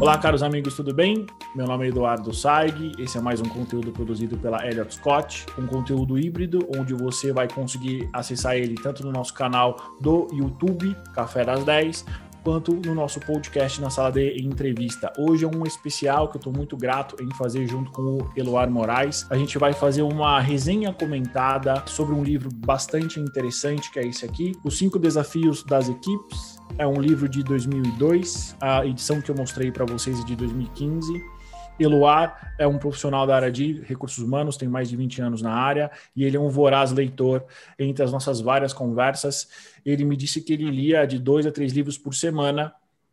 Olá, caros amigos, tudo bem? Meu nome é Eduardo Saig, esse é mais um conteúdo produzido pela Elliot Scott, um conteúdo híbrido onde você vai conseguir acessar ele tanto no nosso canal do YouTube, Café das 10, quanto no nosso podcast na sala de entrevista. Hoje é um especial que eu estou muito grato em fazer junto com o Eloar Moraes. A gente vai fazer uma resenha comentada sobre um livro bastante interessante que é esse aqui, Os Cinco Desafios das Equipes é um livro de 2002, a edição que eu mostrei para vocês é de 2015. Eloar é um profissional da área de recursos humanos, tem mais de 20 anos na área, e ele é um voraz leitor entre as nossas várias conversas. Ele me disse que ele lia de dois a três livros por semana,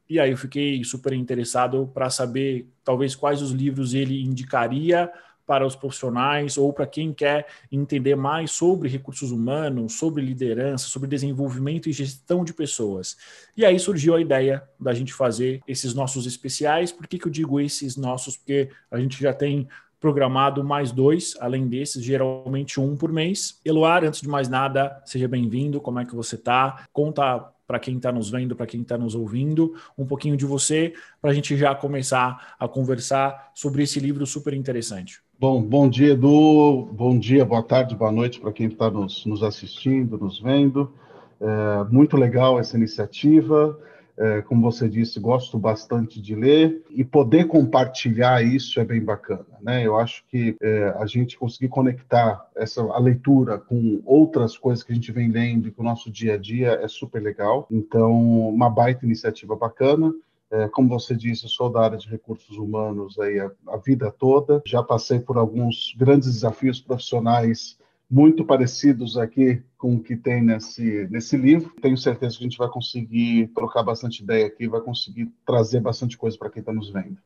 e aí eu fiquei super interessado para saber talvez quais os livros ele indicaria para os profissionais ou para quem quer entender mais sobre recursos humanos, sobre liderança, sobre desenvolvimento e gestão de pessoas. E aí surgiu a ideia da gente fazer esses nossos especiais. Por que, que eu digo esses nossos? Porque a gente já tem programado mais dois, além desses, geralmente um por mês. Eloar, antes de mais nada, seja bem-vindo. Como é que você está? Conta para quem está nos vendo, para quem está nos ouvindo, um pouquinho de você, para a gente já começar a conversar sobre esse livro super interessante. Bom, bom dia, Edu. Bom dia, boa tarde, boa noite para quem está nos, nos, assistindo, nos vendo. É, muito legal essa iniciativa. É, como você disse, gosto bastante de ler e poder compartilhar isso é bem bacana, né? Eu acho que é, a gente conseguir conectar essa a leitura com outras coisas que a gente vem lendo e com o nosso dia a dia é super legal. Então, uma baita iniciativa bacana. É, como você disse, sou da área de recursos humanos aí a, a, vida toda. Já passei por alguns grandes desafios profissionais muito parecidos aqui com o que tem nesse, nesse livro. Tenho certeza que a gente vai conseguir trocar bastante ideia aqui, vai conseguir trazer bastante coisa para quem está nos vendo.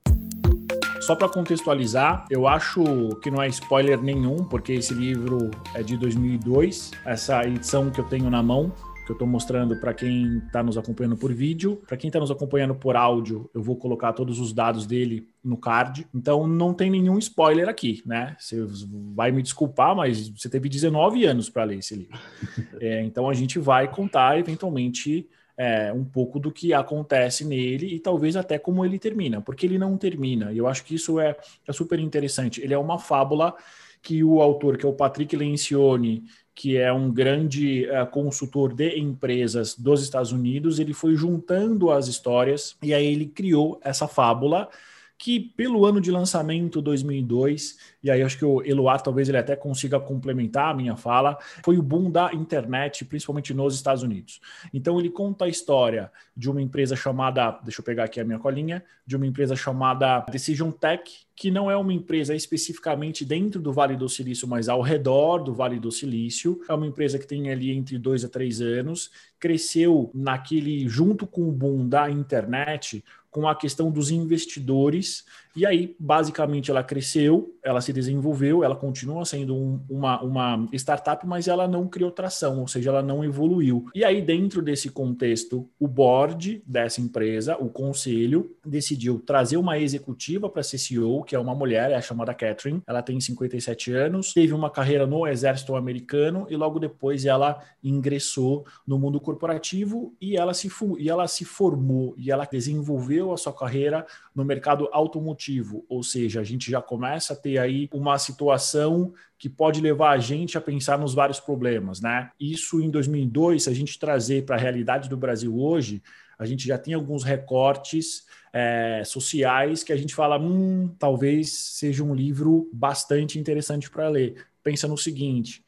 Só para contextualizar, eu acho que não é spoiler nenhum, porque esse livro é de 2002, essa edição que eu tenho na mão que eu estou mostrando para quem está nos acompanhando por vídeo. Para quem está nos acompanhando por áudio, eu vou colocar todos os dados dele no card. Então não tem nenhum spoiler aqui, né? Você vai me desculpar, mas você teve 19 anos para ler esse livro. É, então a gente vai contar eventualmente é, um pouco do que acontece nele e talvez até como ele termina, porque ele não termina. E eu acho que isso é, é super interessante. Ele é uma fábula que o autor, que é o Patrick Lencioni, que é um grande uh, consultor de empresas dos Estados Unidos, ele foi juntando as histórias e aí ele criou essa fábula que pelo ano de lançamento 2002, e aí acho que o Eloar talvez ele até consiga complementar a minha fala, foi o boom da internet, principalmente nos Estados Unidos. Então ele conta a história de uma empresa chamada, deixa eu pegar aqui a minha colinha, de uma empresa chamada Decision Tech, que não é uma empresa especificamente dentro do Vale do Silício, mas ao redor do Vale do Silício. É uma empresa que tem ali entre dois a três anos, cresceu naquele junto com o boom da internet com a questão dos investidores e aí, basicamente, ela cresceu, ela se desenvolveu, ela continua sendo um, uma, uma startup, mas ela não criou tração, ou seja, ela não evoluiu. E aí, dentro desse contexto, o board dessa empresa, o conselho, decidiu trazer uma executiva para ser CEO, que é uma mulher, é chamada Catherine. Ela tem 57 anos, teve uma carreira no exército americano e logo depois ela ingressou no mundo corporativo e ela se, e ela se formou e ela desenvolveu a sua carreira no mercado automotivo motivo, ou seja, a gente já começa a ter aí uma situação que pode levar a gente a pensar nos vários problemas, né? Isso em 2002, se a gente trazer para a realidade do Brasil hoje, a gente já tem alguns recortes é, sociais que a gente fala, hum, talvez seja um livro bastante interessante para ler. Pensa no seguinte: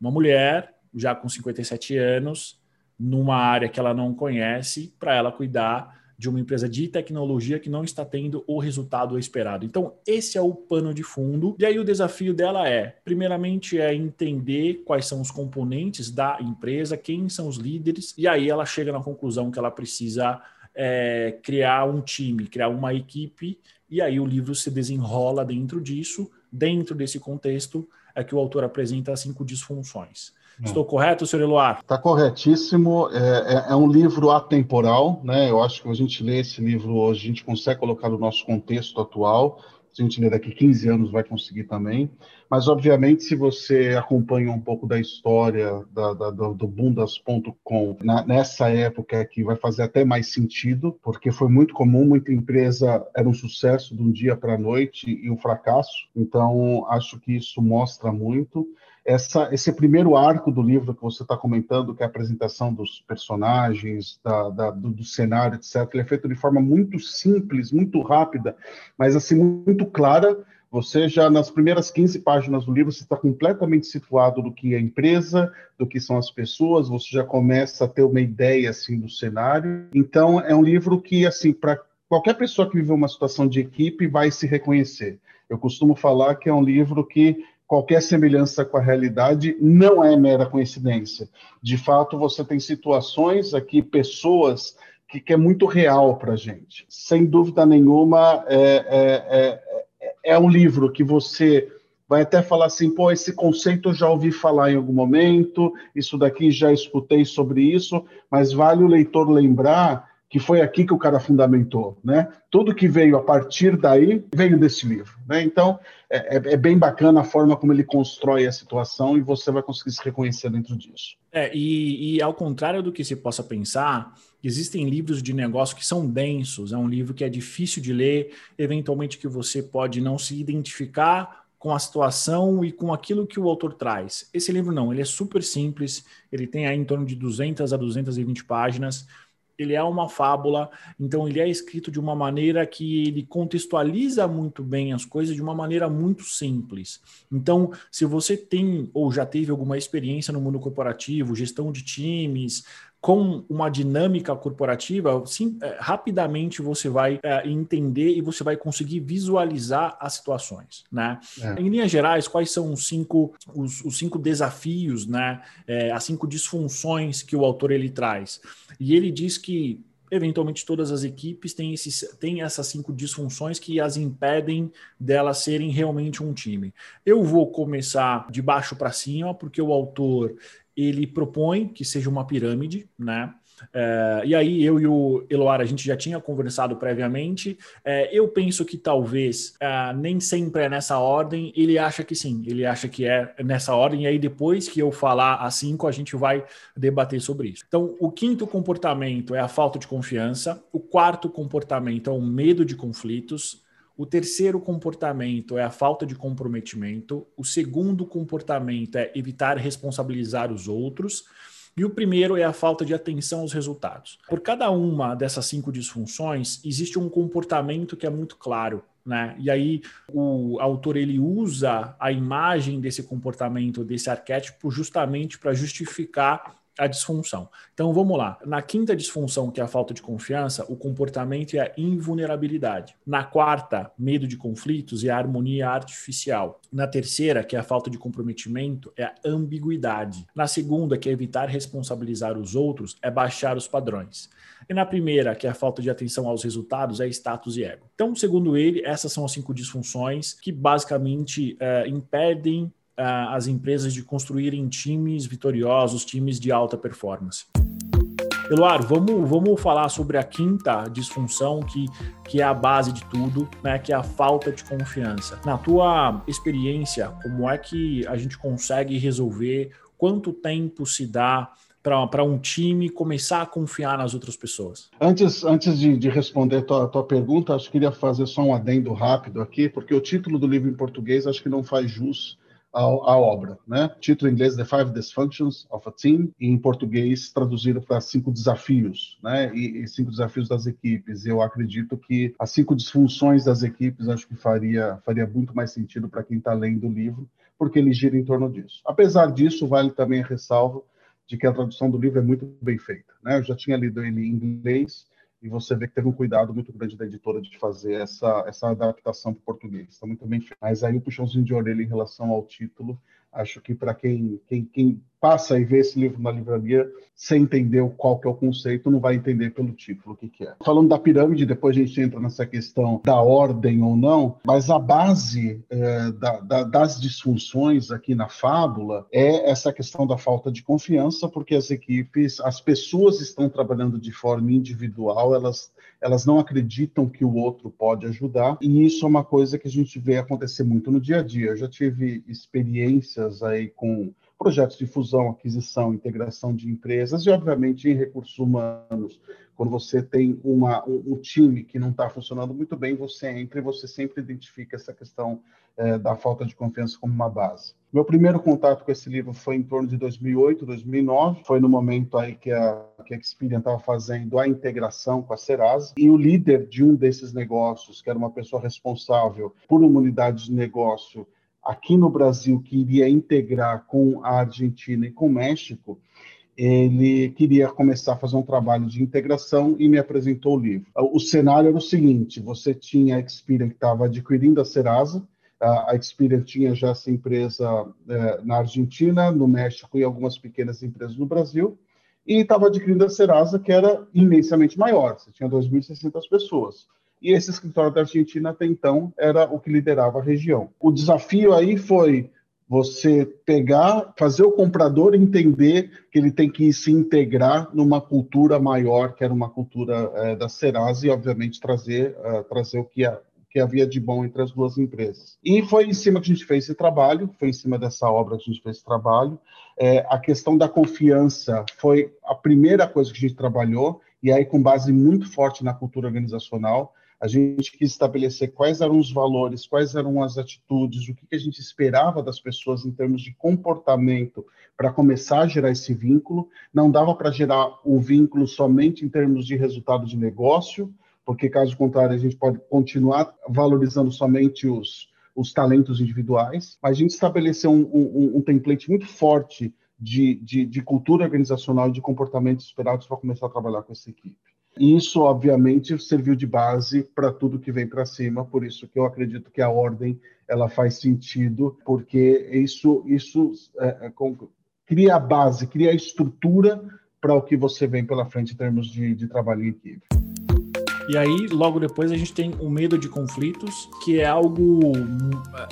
uma mulher já com 57 anos, numa área que ela não conhece, para ela cuidar de uma empresa de tecnologia que não está tendo o resultado esperado. Então, esse é o pano de fundo. E aí o desafio dela é, primeiramente, é entender quais são os componentes da empresa, quem são os líderes, e aí ela chega na conclusão que ela precisa é, criar um time, criar uma equipe, e aí o livro se desenrola dentro disso. Dentro desse contexto é que o autor apresenta as cinco disfunções. Estou correto, senhor Eloar? Está corretíssimo. É, é, é, um livro atemporal, né? Eu acho que a gente lê esse livro hoje, a gente consegue colocar no nosso contexto atual. se a gente ler daqui 15 anos, vai conseguir também. Mas, obviamente, se você acompanha um pouco da história da, da, do, do bundas.com nessa época aqui, vai fazer até mais sentido, porque foi muito comum, muita empresa era um sucesso de um dia para a noite e um fracasso. Então, acho que isso mostra muito essa, esse primeiro arco do livro que você está comentando, que é a apresentação dos personagens, da, da, do, do, cenário, etc., ele é feito de forma muito simples, muito rápida, mas assim muito clara. Você já nas primeiras 15 páginas do livro você está completamente situado do que é a empresa, do que são as pessoas. Você já começa a ter uma ideia assim do cenário. Então é um livro que assim para qualquer pessoa que viveu uma situação de equipe vai se reconhecer. Eu costumo falar que é um livro que qualquer semelhança com a realidade não é mera coincidência. De fato, você tem situações aqui, pessoas que, que é muito real para a gente. Sem dúvida nenhuma, é, é, é, é um livro que você vai até falar assim, pô, esse conceito eu já ouvi falar em algum momento, isso daqui já escutei sobre isso, mas vale o leitor lembrar que foi aqui que o cara fundamentou, né? Tudo que veio a partir daí veio desse livro, né? Então é, é, é, bem bacana a forma como ele constrói a situação e você vai conseguir se reconhecer dentro disso. É, e, e ao contrário do que se possa pensar, existem livros de negócio que são densos. É um livro que é difícil de ler, eventualmente que você pode não se identificar com a situação e com aquilo que o autor traz. Esse livro não, ele é super simples, ele tem aí em torno de 200 a 220 páginas ele é uma fábula, então ele é escrito de uma maneira que ele contextualiza muito bem as coisas de uma maneira muito simples. Então, se você tem ou já teve alguma experiência no mundo corporativo, gestão de times, com uma dinâmica corporativa, sim, é, rapidamente você vai é, entender e você vai conseguir visualizar as situações, né? É. Em linhas gerais, quais são os cinco, os, os cinco desafios, né? É, as cinco disfunções que o autor ele traz? E ele diz que eventualmente todas as equipes têm, esses, têm essas cinco disfunções que as impedem delas serem realmente um time. Eu vou começar de baixo para cima, porque o autor ele propõe que seja uma pirâmide, né? É, e aí eu e o Eloar a gente já tinha conversado previamente. É, eu penso que talvez é, nem sempre é nessa ordem. Ele acha que sim, ele acha que é nessa ordem. E aí depois que eu falar a cinco, a gente vai debater sobre isso. Então, o quinto comportamento é a falta de confiança. O quarto comportamento é o medo de conflitos. O terceiro comportamento é a falta de comprometimento. O segundo comportamento é evitar responsabilizar os outros. E o primeiro é a falta de atenção aos resultados. Por cada uma dessas cinco disfunções, existe um comportamento que é muito claro. Né? E aí o autor ele usa a imagem desse comportamento, desse arquétipo, justamente para justificar a disfunção. Então vamos lá. Na quinta disfunção, que é a falta de confiança, o comportamento é a invulnerabilidade. Na quarta, medo de conflitos e a harmonia artificial. Na terceira, que é a falta de comprometimento, é a ambiguidade. Na segunda, que é evitar responsabilizar os outros, é baixar os padrões. E na primeira, que é a falta de atenção aos resultados, é status e ego. Então, segundo ele, essas são as cinco disfunções que basicamente é, impedem as empresas de construírem times vitoriosos, times de alta performance. Eloar, vamos, vamos falar sobre a quinta disfunção que, que é a base de tudo, né, que é a falta de confiança. Na tua experiência, como é que a gente consegue resolver? Quanto tempo se dá para um time começar a confiar nas outras pessoas? Antes, antes de, de responder a tua, tua pergunta, acho que queria fazer só um adendo rápido aqui, porque o título do livro em português acho que não faz jus a, obra, né? Título em inglês The Five Dysfunctions of a Team e em português traduzido para cinco desafios, né? E, e, cinco desafios das equipes. Eu acredito que as cinco disfunções das equipes acho que faria faria muito mais sentido para quem está lendo o livro, porque ele gira em torno disso. Apesar disso, vale também a ressalva de que a tradução do livro é muito bem feita, né? Eu já tinha lido ele em inglês e você vê que teve um cuidado muito grande da editora de fazer essa, essa adaptação para o português. Está muito bem feito. Mas aí o puxãozinho de orelha em relação ao título, acho que para quem, quem, quem passa e vê esse livro na livraria sem entender qual que é o conceito, não vai entender pelo título o que, que é. Falando da pirâmide, depois a gente entra nessa questão da ordem ou não, mas a base é, da, da, das disfunções aqui na fábula é essa questão da falta de confiança, porque as equipes, as pessoas estão trabalhando de forma individual, elas elas não acreditam que o outro pode ajudar, e isso é uma coisa que a gente vê acontecer muito no dia a dia. Eu já tive experiências aí com projetos de fusão, aquisição, integração de empresas e, obviamente, em recursos humanos. Quando você tem uma, um, time que não está funcionando muito bem, você entra e você sempre identifica essa questão é, da falta de confiança como uma base. Meu primeiro contato com esse livro foi em torno de 2008, 2009. Foi no momento aí que a, que a Experian estava fazendo a integração com a Serasa. E o líder de um desses negócios, que era uma pessoa responsável por uma unidade de negócio aqui no Brasil que iria integrar com a Argentina e com o México, ele queria começar a fazer um trabalho de integração e me apresentou o livro. O cenário era o seguinte: você tinha a Experian que estava adquirindo a Serasa, a Experian tinha já essa empresa é, na Argentina, no México e algumas pequenas empresas no Brasil, e estava adquirindo a Serasa, que era imensamente maior, você tinha 2.600 pessoas e esse escritório da Argentina até então era o que liderava a região. O desafio aí foi você pegar, fazer o comprador entender que ele tem que se integrar numa cultura maior, que era uma cultura é, da Serasa, e obviamente trazer, uh, trazer o que, que havia de bom entre as duas empresas. E foi em cima que a gente fez esse trabalho, foi em cima dessa obra que a gente fez esse trabalho. É, a questão da confiança foi a primeira coisa que a gente trabalhou, e aí com base muito forte na cultura organizacional a gente quis estabelecer quais eram os valores, quais eram as atitudes, o que, a gente esperava das pessoas em termos de comportamento para começar a gerar esse vínculo. Não dava para gerar o vínculo somente em termos de resultado de negócio, porque caso contrário a gente pode continuar valorizando somente os, os talentos individuais. Mas a gente estabeleceu um, um, um template muito forte de, de, de cultura organizacional e de comportamentos esperados para começar a trabalhar com essa equipe. Isso, obviamente, serviu de base para tudo que vem para cima, por isso que eu acredito que a ordem ela faz sentido, porque isso, isso é, é, cria a base, cria a estrutura para o que você vem pela frente em termos de, de trabalho em equipe. E aí, logo depois, a gente tem o medo de conflitos, que é algo.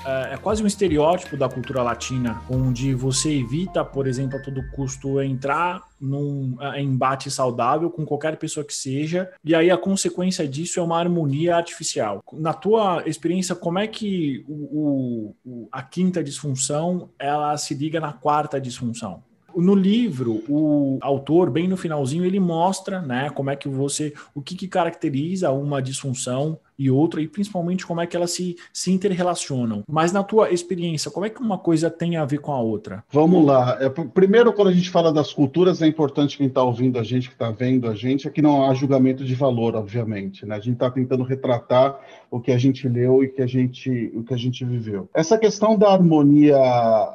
É, é, quase um estereótipo da cultura latina, onde você evita, por exemplo, a todo custo entrar num é, embate saudável com qualquer pessoa que seja, e aí a consequência disso é uma harmonia artificial. Na tua experiência, como é que o, o, a quinta disfunção ela se liga na quarta disfunção? No livro, o autor, bem no finalzinho, ele mostra, né, como é que você, o que, que caracteriza uma disfunção e outra, e principalmente como é que elas se, se interrelacionam. Mas na tua experiência, como é que uma coisa tem a ver com a outra? Vamos lá. É, primeiro, quando a gente fala das culturas, é importante quem está ouvindo a gente, que está vendo a gente, é que não há julgamento de valor, obviamente. Né? A gente está tentando retratar o que a gente leu e que a gente, o que a gente viveu. Essa questão da harmonia,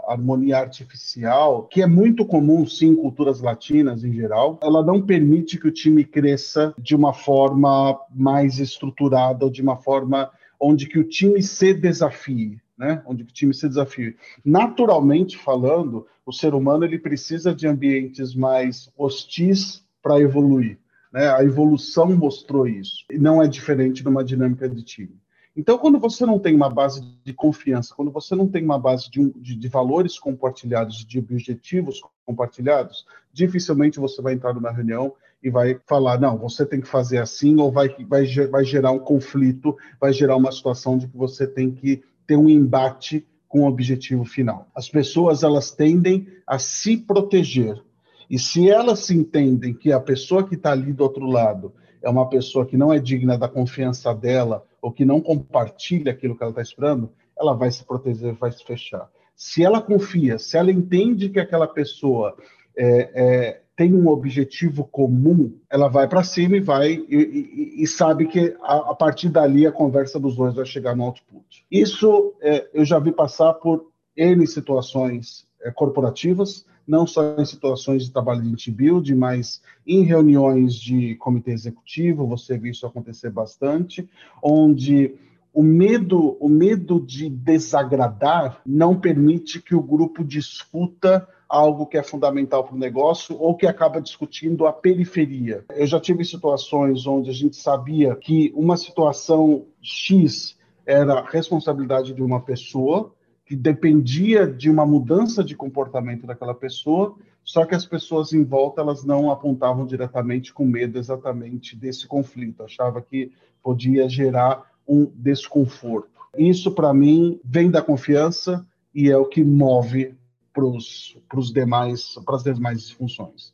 harmonia artificial, que é muito comum, sim, em culturas latinas em geral, ela não permite que o time cresça de uma forma mais estruturada de uma forma onde que o time se desafie, né? Onde que o time se desafie. Naturalmente falando, o ser humano ele precisa de ambientes mais hostis para evoluir. Né? A evolução mostrou isso. E não é diferente numa dinâmica de time. Então, quando você não tem uma base de confiança, quando você não tem uma base de, de, de, valores compartilhados, de objetivos compartilhados, dificilmente você vai entrar numa reunião e vai falar, não, você tem que fazer assim, ou vai, vai, vai gerar um conflito, vai gerar uma situação de que você tem que ter um embate com o objetivo final. As pessoas, elas tendem a se proteger. E se elas se entendem que a pessoa que está ali do outro lado é uma pessoa que não é digna da confiança dela, ou que não compartilha aquilo que ela está esperando, ela vai se proteger, vai se fechar. Se ela confia, se ela entende que aquela pessoa é, é, tem um objetivo comum, ela vai para cima e vai e, e, e sabe que a, a, partir dali a conversa dos dois vai chegar no output. Isso é, eu já vi passar por N situações é, corporativas, não só em situações de trabalho de team mas em reuniões de comitê executivo, você vê isso acontecer bastante, onde o medo, o medo de desagradar não permite que o grupo discuta algo que é fundamental para o negócio ou que acaba discutindo a periferia. Eu já tive situações onde a gente sabia que uma situação X era responsabilidade de uma pessoa, que dependia de uma mudança de comportamento daquela pessoa, só que as pessoas em volta elas não apontavam diretamente com medo exatamente desse conflito, achava que podia gerar um desconforto. Isso para mim vem da confiança e é o que move para os demais, as demais funções.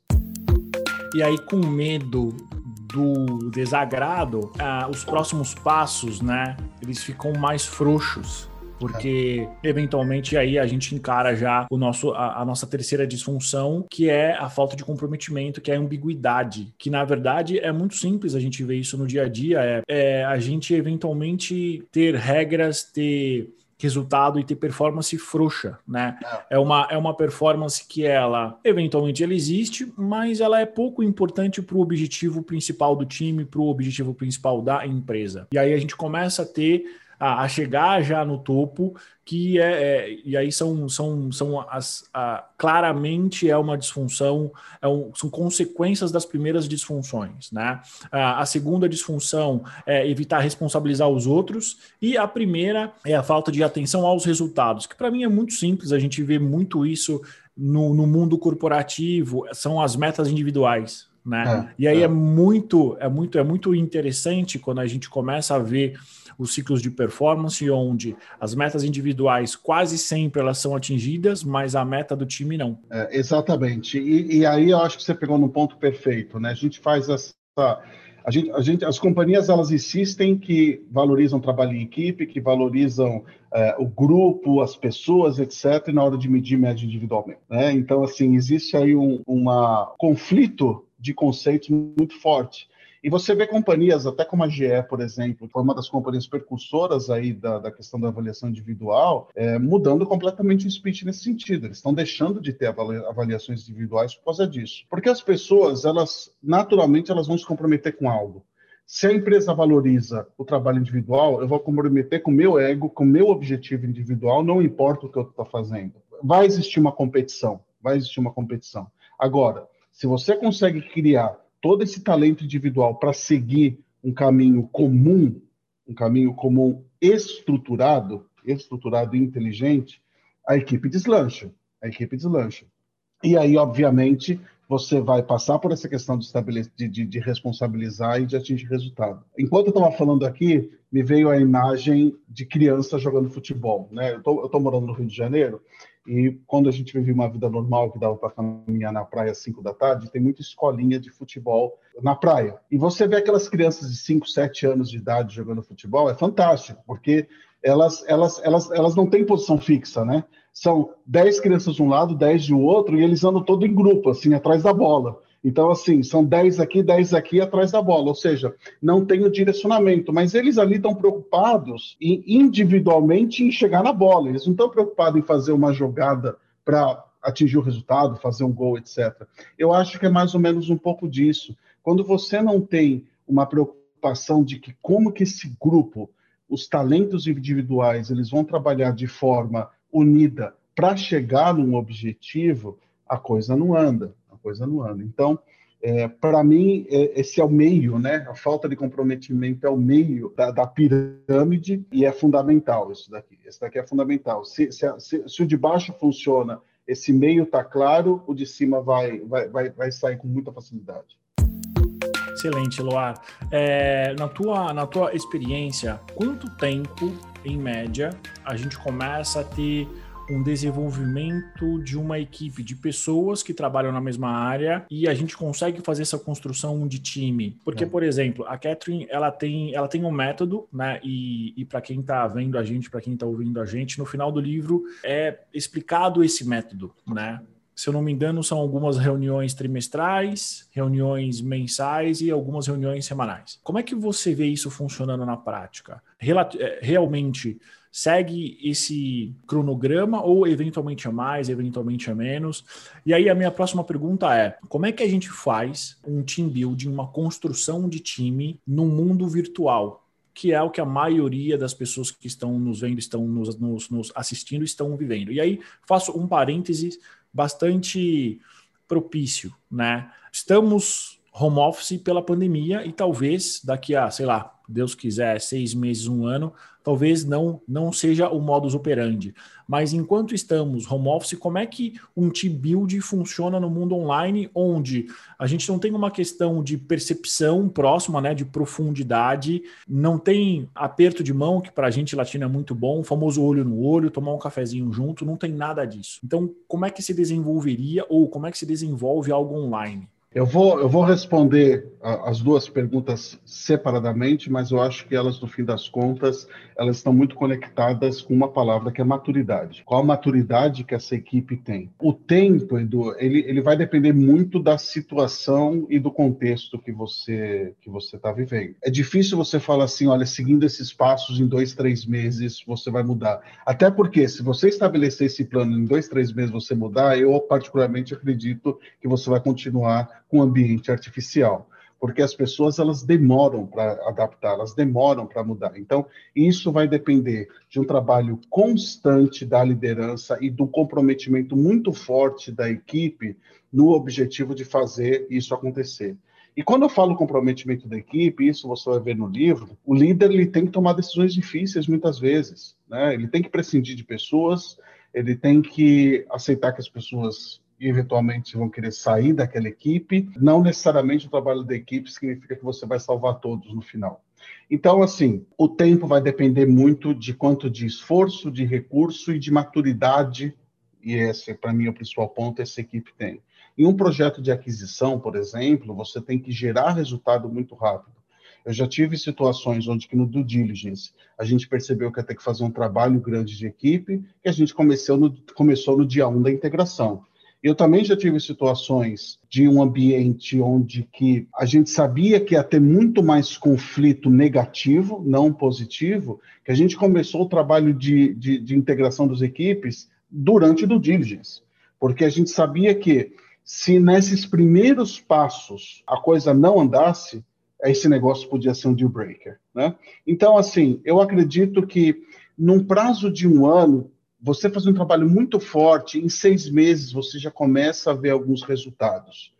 E aí, com medo do desagrado, ah, os próximos passos, né, eles ficam mais frouxos porque eventualmente aí a gente encara já o nosso, a, a, nossa terceira disfunção, que é a falta de comprometimento, que é a ambiguidade, que na verdade é muito simples a gente ver isso no dia a dia, é, é a gente eventualmente ter regras, ter resultado e ter performance frouxa, né? É. é uma, é uma performance que ela, eventualmente, ela existe, mas ela é pouco importante para o objetivo principal do time, para o objetivo principal da empresa. E aí a gente começa a ter a, a chegar já no topo, que é, é, e aí são, são, são as, a, claramente é uma disfunção, é um, são consequências das primeiras disfunções, né? A, a, segunda disfunção é evitar responsabilizar os outros, e a primeira é a falta de atenção aos resultados, que para mim é muito simples, a gente vê muito isso no, no mundo corporativo, são as metas individuais. Né? É, e aí é. é muito, é muito, é muito interessante quando a gente começa a ver os ciclos de performance, onde as metas individuais quase sempre elas são atingidas, mas a meta do time não. É, exatamente. E, e, aí eu acho que você pegou no ponto perfeito, né? A gente faz essa. A gente, a gente, as companhias elas insistem que valorizam o trabalho em equipe, que valorizam é, o grupo, as pessoas, etc., na hora de medir média individualmente. Né? Então, assim, existe aí um uma conflito de conceitos muito forte. E você vê companhias, até como a GE, por exemplo, foi uma das companhias percursoras aí da, da questão da avaliação individual, é, mudando completamente o speech nesse sentido. Eles estão deixando de ter avaliações individuais por causa disso. Porque as pessoas, elas, naturalmente, elas vão se comprometer com algo. Se a empresa valoriza o trabalho individual, eu vou comprometer com o meu ego, com o meu objetivo individual, não importa o que eu estou fazendo. Vai existir uma competição, vai existir uma competição. Agora, se você consegue criar todo esse talento individual para seguir um caminho comum, um caminho comum estruturado, estruturado e inteligente, a equipe deslancha. A equipe deslancha. E aí, obviamente, você vai passar por essa questão de, de, de, de responsabilizar e de atingir resultado. Enquanto eu estava falando aqui, me veio a imagem de criança jogando futebol. Né? Eu estou morando no Rio de Janeiro e quando a gente vive uma vida normal, que dava para caminhar na praia às 5 da tarde, tem muita escolinha de futebol na praia. E você vê aquelas crianças de 5, 7 anos de idade jogando futebol, é fantástico, porque elas, elas, elas, elas não têm posição fixa, né? São 10 crianças de um lado, 10 de outro, e eles andam todo em grupo, assim, atrás da bola. Então, assim, são 10 aqui, 10 aqui atrás da bola, ou seja, não tem o direcionamento, mas eles ali estão preocupados em, individualmente em chegar na bola, eles não estão preocupados em fazer uma jogada para atingir o resultado, fazer um gol, etc. Eu acho que é mais ou menos um pouco disso. Quando você não tem uma preocupação de que como que esse grupo, os talentos individuais, eles vão trabalhar de forma unida para chegar num objetivo, a coisa não anda coisa no ano. Então, é, para mim, é, esse é o meio, né? A falta de comprometimento é o meio da, da pirâmide e é fundamental isso daqui. Esse daqui é fundamental. Se, se, se, se o de baixo funciona, esse meio está claro, o de cima vai, vai, vai, vai sair com muita facilidade. Excelente, Loar. É, na, tua, na tua experiência, quanto tempo, em média, a gente começa a ter um desenvolvimento de uma equipe de pessoas que trabalham na mesma área e a gente consegue fazer essa construção de time. Porque, é. por exemplo, a Catherine, ela tem, ela tem um método, né? E, e para quem está vendo a gente, para quem está ouvindo a gente, no final do livro é explicado esse método, né? se eu não me engano, são algumas reuniões trimestrais, reuniões mensais e algumas reuniões semanais. Como é que você vê isso funcionando na prática? É, realmente segue esse cronograma ou eventualmente é mais, eventualmente é menos? E aí a minha próxima pergunta é: como é que a gente faz um team building, uma construção de time no mundo virtual? que é o que a maioria das pessoas que estão nos vendo, estão nos, nos, nos, assistindo, estão vivendo. E aí faço um parênteses bastante propício, né? Estamos home office pela pandemia e talvez daqui a, sei lá, Deus quiser, seis meses, um ano, talvez não, não seja o modus operandi. Mas enquanto estamos home office, como é que um team build funciona no mundo online, onde a gente não tem uma questão de percepção próxima, né, de profundidade, não tem aperto de mão, que para a gente latino é muito bom, o famoso olho no olho, tomar um cafezinho junto, não tem nada disso. Então, como é que se desenvolveria ou como é que se desenvolve algo online? Eu vou, eu vou responder as duas perguntas separadamente, mas eu acho que elas, no fim das contas, elas estão muito conectadas com uma palavra que é maturidade. Qual a maturidade que essa equipe tem? O tempo, Edu, ele, ele vai depender muito da situação e do contexto que você que você está vivendo. É difícil você falar assim, olha, seguindo esses passos em dois, três meses você vai mudar. Até porque se você estabelecer esse plano em dois, três meses você mudar, eu particularmente acredito que você vai continuar com ambiente artificial, porque as pessoas elas demoram para adaptar, elas demoram para mudar. Então, isso vai depender de um trabalho constante da liderança e do comprometimento muito forte da equipe no objetivo de fazer isso acontecer. E quando eu falo comprometimento da equipe, isso você vai ver no livro, o líder ele tem que tomar decisões difíceis muitas vezes, né? Ele tem que prescindir de pessoas, ele tem que aceitar que as pessoas e eventualmente vão querer sair daquela equipe. Não necessariamente o trabalho da equipe significa que você vai salvar todos no final. Então, assim, o tempo vai depender muito de quanto de esforço, de recurso e de maturidade, e esse, para mim, é o principal ponto, essa equipe tem. Em um projeto de aquisição, por exemplo, você tem que gerar resultado muito rápido. Eu já tive situações onde que no due diligence a gente percebeu que ia ter que fazer um trabalho grande de equipe, que a gente começou no, começou no dia 1 um da integração. Eu também já tive situações de um ambiente onde que a gente sabia que ia ter muito mais conflito negativo, não positivo, que a gente começou o trabalho de, de, de integração das equipes durante o diligence, porque a gente sabia que se nesses primeiros passos a coisa não andasse, esse negócio podia ser um deal breaker, né? Então, assim, eu acredito que num prazo de um ano você faz um trabalho muito forte, em seis meses você já começa a ver alguns resultados.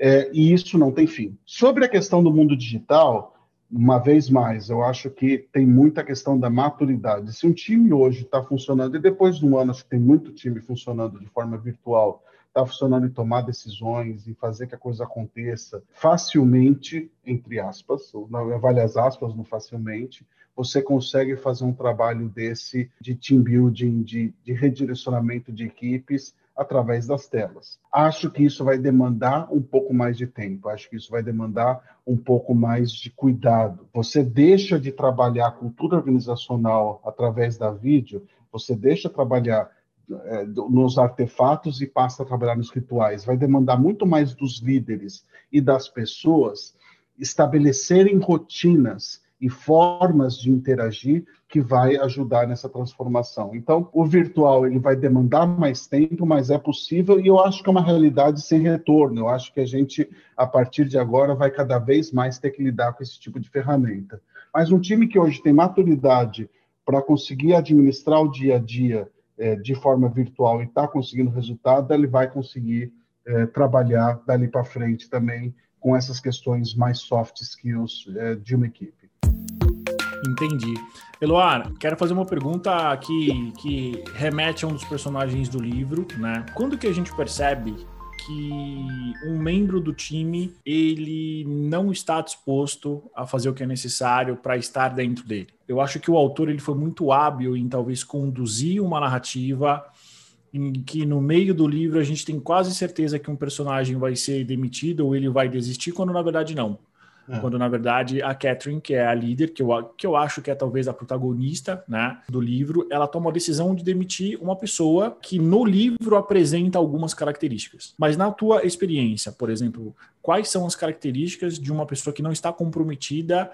É, e isso não tem fim. Sobre a questão do mundo digital, uma vez mais, eu acho que tem muita questão da maturidade. Se um time hoje está funcionando, e depois de um ano, acho que tem muito time funcionando de forma virtual, está funcionando em tomar decisões e fazer que a coisa aconteça facilmente, entre aspas, ou várias aspas no facilmente, você consegue fazer um trabalho desse de team building, de, de redirecionamento de equipes através das telas. Acho que isso vai demandar um pouco mais de tempo, acho que isso vai demandar um pouco mais de cuidado. Você deixa de trabalhar cultura organizacional através da vídeo, você deixa de trabalhar é, nos artefatos e passa a trabalhar nos rituais. Vai demandar muito mais dos líderes e das pessoas estabelecerem rotinas e formas de interagir que vai ajudar nessa transformação. Então, o virtual ele vai demandar mais tempo, mas é possível e eu acho que é uma realidade sem retorno. Eu acho que a gente a partir de agora vai cada vez mais ter que lidar com esse tipo de ferramenta. Mas um time que hoje tem maturidade para conseguir administrar o dia a dia é, de forma virtual e está conseguindo resultado, ele vai conseguir é, trabalhar dali para frente também com essas questões mais soft skills é, de uma equipe. Entendi. Eloar, quero fazer uma pergunta que, que remete a um dos personagens do livro, né? Quando que a gente percebe que um membro do time ele não está disposto a fazer o que é necessário para estar dentro dele. Eu acho que o autor ele foi muito hábil em talvez conduzir uma narrativa em que no meio do livro a gente tem quase certeza que um personagem vai ser demitido ou ele vai desistir, quando na verdade não. É. Quando, na verdade, a Catherine, que é a líder, que eu, que eu acho que é talvez a protagonista né, do livro, ela toma a decisão de demitir uma pessoa que no livro apresenta algumas características. Mas na tua experiência, por exemplo, quais são as características de uma pessoa que não está comprometida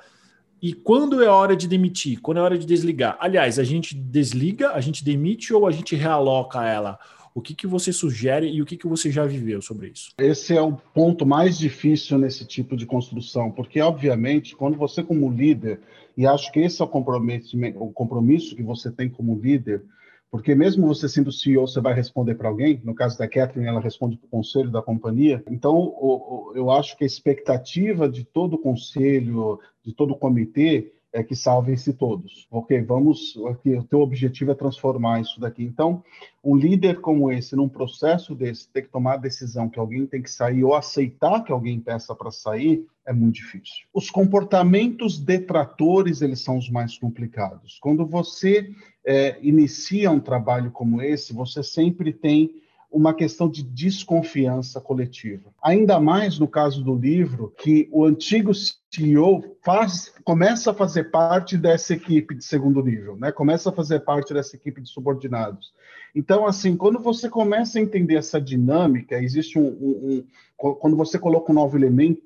e quando é hora de demitir? Quando é hora de desligar? Aliás, a gente desliga, a gente demite ou a gente realoca ela? O que, que você sugere e o que, que você já viveu sobre isso? Esse é o ponto mais difícil nesse tipo de construção, porque, obviamente, quando você, como líder, e acho que esse é o compromisso, o compromisso que você tem como líder, Porque mesmo você sendo CEO, você vai responder para alguém. No caso da Catherine, ela responde para o conselho da companhia. Então, eu acho que a expectativa de todo o conselho, de todo o comitê, é que salvem-se todos. Ok, vamos. Aqui, o teu objetivo é transformar isso daqui. Então, um líder como esse, num processo desse, ter que tomar a decisão que alguém tem que sair ou aceitar que alguém peça para sair, é muito difícil. Os comportamentos detratores, eles são os mais complicados. Quando você é, inicia um trabalho como esse, você sempre tem uma questão de desconfiança coletiva. Ainda mais no caso do livro, que o antigo CEO faz, começa a fazer parte dessa equipe de segundo nível, né? começa a fazer parte dessa equipe de subordinados. Então, assim, quando você começa a entender essa dinâmica, existe um, um, um quando você coloca um novo elemento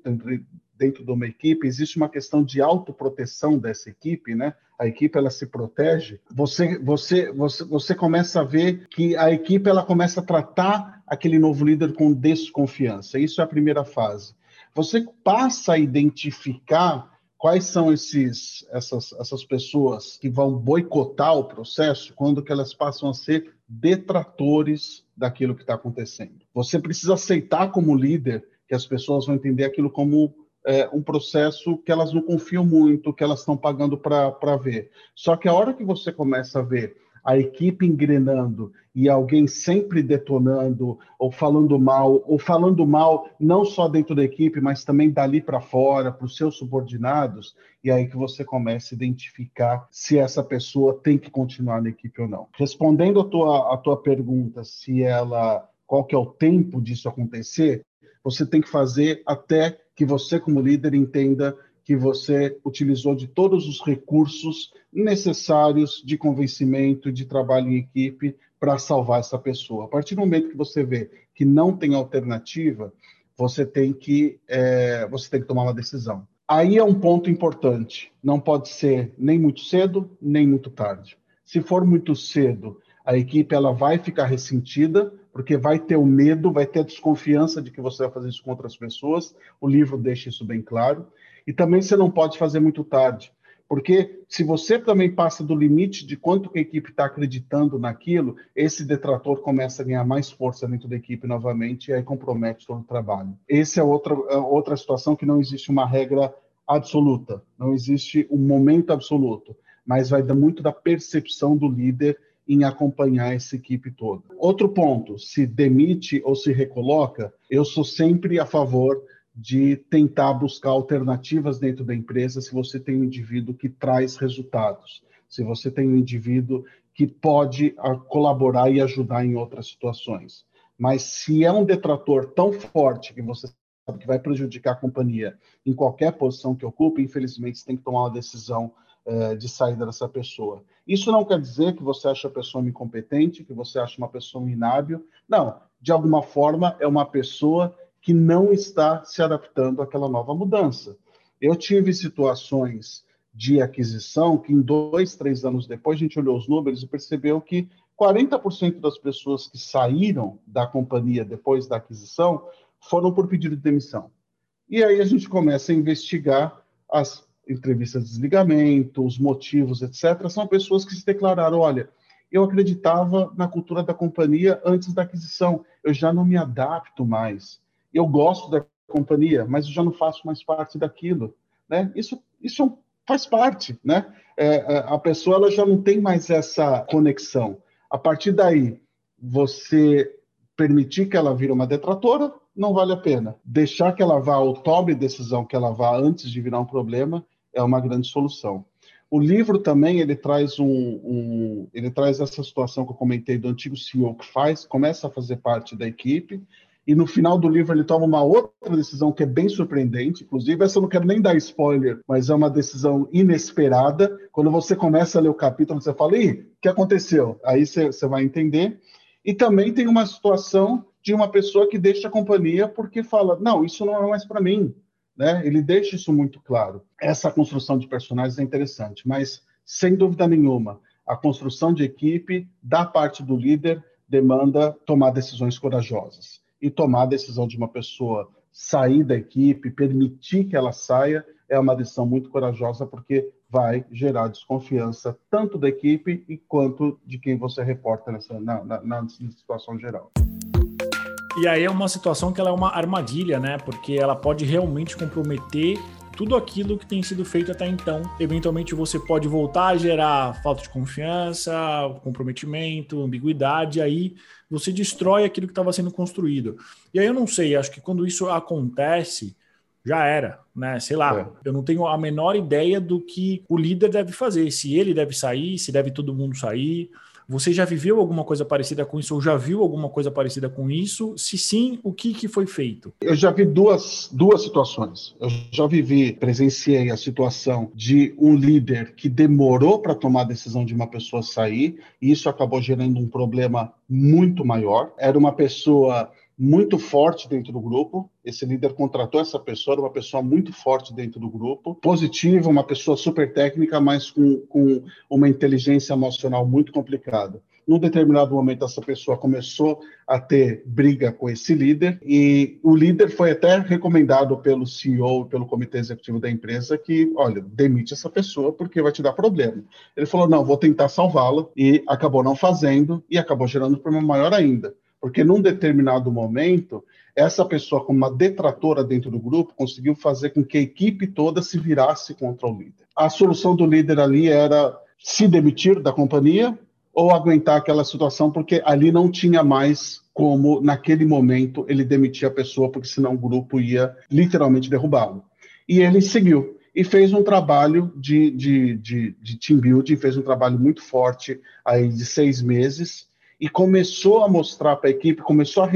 dentro de uma equipe, existe uma questão de autoproteção dessa equipe, né? A equipe ela se protege. Você, você, você, você começa a ver que a equipe ela começa a tratar aquele novo líder com desconfiança. Isso é a primeira fase. Você passa a identificar quais são esses, essas, essas pessoas que vão boicotar o processo quando que elas passam a ser detratores daquilo que está acontecendo. Você precisa aceitar como líder que as pessoas vão entender aquilo como é, um processo que elas não confiam muito, que elas estão pagando para ver. Só que a hora que você começa a ver a equipe engrenando e alguém sempre detonando ou falando mal, ou falando mal não só dentro da equipe, mas também dali para fora, para os seus subordinados, e aí que você começa a identificar se essa pessoa tem que continuar na equipe ou não. Respondendo a tua, a tua pergunta, se ela qual que é o tempo disso acontecer, você tem que fazer até que você, como líder, entenda que você utilizou de todos os recursos necessários de convencimento, de trabalho em equipe para salvar essa pessoa. A partir do momento que você vê que não tem alternativa, você tem que é, você tem que tomar uma decisão. Aí é um ponto importante. Não pode ser nem muito cedo nem muito tarde. Se for muito cedo, a equipe ela vai ficar ressentida porque vai ter o medo, vai ter a desconfiança de que você vai fazer isso com outras pessoas. O livro deixa isso bem claro. E também você não pode fazer muito tarde, porque se você também passa do limite de quanto a equipe está acreditando naquilo, esse detrator começa a ganhar mais força dentro da equipe novamente e aí compromete todo o trabalho. Essa é outra, é outra situação que não existe uma regra absoluta, não existe um momento absoluto, mas vai dar muito da percepção do líder em acompanhar essa equipe toda. Outro ponto, se demite ou se recoloca, eu sou sempre a favor de tentar buscar alternativas dentro da empresa se você tem um indivíduo que traz resultados, se você tem um indivíduo que pode ah, colaborar e ajudar em outras situações. Mas se é um detrator tão forte que você sabe que vai prejudicar a companhia em qualquer posição que ocupe, infelizmente você tem que tomar uma decisão uh, de saída dessa pessoa. Isso não quer dizer que você acha a pessoa incompetente, que você acha uma pessoa inábil. Não, de alguma forma é uma pessoa que não está se adaptando àquela nova mudança. Eu tive situações de aquisição que em dois, três anos depois a gente olhou os números e percebeu que 40% das pessoas que saíram da companhia depois da aquisição foram por pedido de demissão. E aí a gente começa a investigar as entrevistas de desligamento, os motivos, etc., são pessoas que se declararam: olha, eu acreditava na cultura da companhia antes da aquisição, eu já não me adapto mais. Eu gosto da companhia, mas eu já não faço mais parte daquilo. Né? Isso, isso faz parte. Né? É, é, a pessoa ela já não tem mais essa conexão. A partir daí, você permitir que ela vire uma detratora, não vale a pena. Deixar que ela vá ou tome decisão que ela vá antes de virar um problema, é uma grande solução. O livro também ele traz um, um, ele traz essa situação que eu comentei do antigo CEO que faz, começa a fazer parte da equipe e no final do livro ele toma uma outra decisão que é bem surpreendente, inclusive essa eu não quero nem dar spoiler, mas é uma decisão inesperada. Quando você começa a ler o capítulo, você fala, ih, o que aconteceu? Aí você, você vai entender. E também tem uma situação de uma pessoa que deixa a companhia porque fala, não, isso não é mais para mim. Né? Ele deixa isso muito claro. Essa construção de personagens é interessante, mas sem dúvida nenhuma, a construção de equipe da parte do líder demanda tomar decisões corajosas. E tomar a decisão de uma pessoa sair da equipe, permitir que ela saia, é uma decisão muito corajosa, porque vai gerar desconfiança tanto da equipe quanto de quem você reporta nessa, na, na, na situação geral. E aí é uma situação que ela é uma armadilha, né? Porque ela pode realmente comprometer tudo aquilo que tem sido feito até então. Eventualmente você pode voltar a gerar falta de confiança, comprometimento, ambiguidade, aí você destrói aquilo que estava sendo construído. E aí eu não sei, acho que quando isso acontece, já era, né? Sei lá, é. eu não tenho a menor ideia do que o líder deve fazer, se ele deve sair, se deve todo mundo sair. Você já viveu alguma coisa parecida com isso ou já viu alguma coisa parecida com isso? Se sim, o que, que foi feito? Eu já vi duas, duas situações. Eu já vivi, presenciei a situação de um líder que demorou para tomar a decisão de uma pessoa sair e isso acabou gerando um problema muito maior. Era uma pessoa muito forte dentro do grupo. Esse líder contratou essa pessoa, uma pessoa muito forte dentro do grupo, positiva, uma pessoa super técnica, mas com, com uma inteligência emocional muito complicada. Num determinado momento, essa pessoa começou a ter briga com esse líder, e o líder foi até recomendado pelo CEO, pelo comitê executivo da empresa, que, olha, demite essa pessoa porque vai te dar problema. Ele falou: não, vou tentar salvá-la, e acabou não fazendo, e acabou gerando um problema maior ainda porque num determinado momento, essa pessoa, como uma detratora dentro do grupo, conseguiu fazer com que a equipe toda se virasse contra o líder. A solução do líder ali era se demitir da companhia ou aguentar aquela situação, porque ali não tinha mais como, naquele momento, ele demitir a pessoa, porque senão o grupo ia literalmente derrubá-lo. E ele seguiu e fez um trabalho de, de, de, de team building, fez um trabalho muito forte aí de seis meses, e começou a mostrar para a equipe, começou a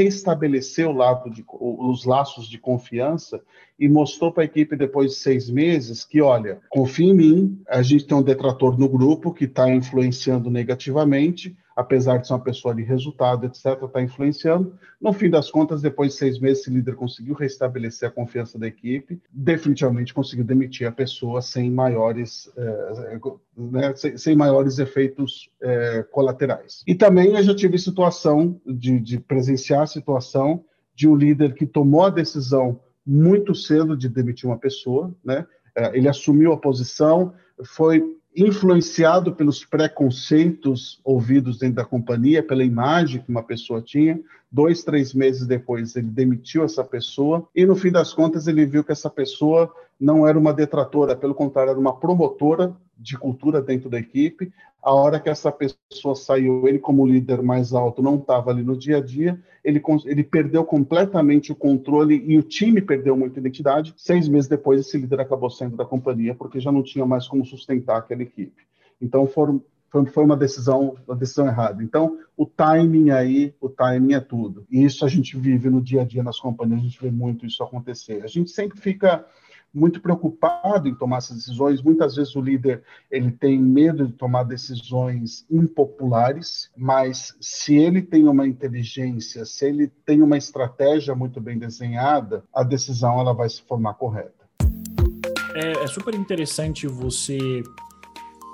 lado de, os laços de confiança e mostrou para a equipe depois de seis meses que, olha, confia em mim, a gente tem um detrator no grupo que está influenciando negativamente, apesar de ser uma pessoa de resultado, etc., está influenciando. No fim das contas, depois de seis meses, esse líder conseguiu restabelecer a confiança da equipe, definitivamente conseguiu demitir a pessoa sem maiores, é, né, sem, sem, maiores efeitos é, colaterais. E também eu já tive situação de, de presenciar a situação de um líder que tomou a decisão muito cedo de demitir uma pessoa, né? É, ele assumiu a posição, foi influenciado pelos preconceitos ouvidos dentro da companhia, pela imagem que uma pessoa tinha. Dois, três meses depois, ele demitiu essa pessoa e, no fim das contas, ele viu que essa pessoa não era uma detratora, pelo contrário, era uma promotora de cultura dentro da equipe. A hora que essa pessoa saiu, ele, como líder mais alto, não estava ali no dia a dia, ele, ele perdeu completamente o controle e o time perdeu muita identidade. Seis meses depois, esse líder acabou saindo da companhia porque já não tinha mais como sustentar aquela equipe. Então, foram, foi uma decisão, uma decisão errada. Então, o timing aí, o timing é tudo. E isso a gente vive no dia a dia nas companhias, a gente vê muito isso acontecer. A gente sempre fica muito preocupado em tomar essas decisões. Muitas vezes o líder ele tem medo de tomar decisões impopulares, mas se ele tem uma inteligência, se ele tem uma estratégia muito bem desenhada, a decisão ela vai se formar correta. É, é super interessante você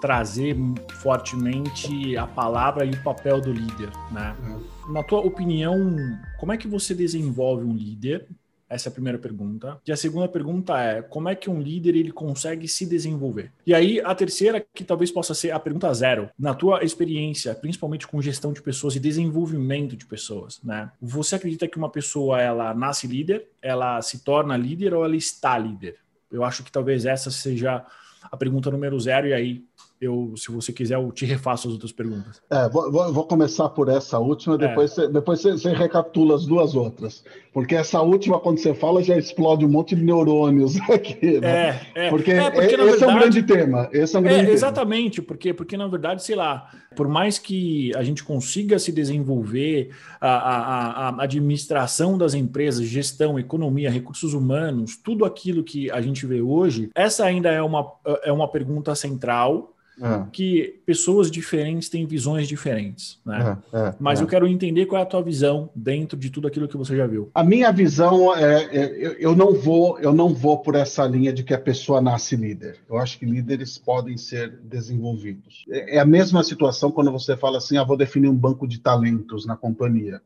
trazer fortemente a palavra e o papel do líder, né? É. Na tua opinião, como é que você desenvolve um líder essa é a primeira pergunta. E a segunda pergunta é: como é que um líder ele consegue se desenvolver? E aí a terceira, que talvez possa ser a pergunta zero, na tua experiência, principalmente com gestão de pessoas e desenvolvimento de pessoas, né? Você acredita que uma pessoa ela nasce líder, ela se torna líder ou ela está líder? Eu acho que talvez essa seja a pergunta número zero, e aí eu, se você quiser, eu te refaço as outras perguntas. É, vou, vou começar por essa última, depois, é. você, depois você, você, recapitula as duas outras. Porque essa última, quando você fala, já explode um monte de neurônios aqui. Né? É, é. Porque, é, porque esse verdade, é um grande tema. Esse é um grande é, Exatamente, porque, porque na verdade, sei lá, por mais que a gente consiga se desenvolver, a, a, a administração das empresas, gestão, economia, recursos humanos, tudo aquilo que a gente vê hoje, essa ainda é uma, é uma pergunta central é. que pessoas diferentes têm visões diferentes, né? É, é, Mas é. eu quero entender qual é a tua visão dentro de tudo aquilo que você já viu. A minha visão é, é eu não vou, eu não vou por essa linha de que a pessoa nasce líder. Eu acho que líderes podem ser desenvolvidos. É, é a mesma situação quando você fala assim, ah, vou definir um banco de talentos na companhia.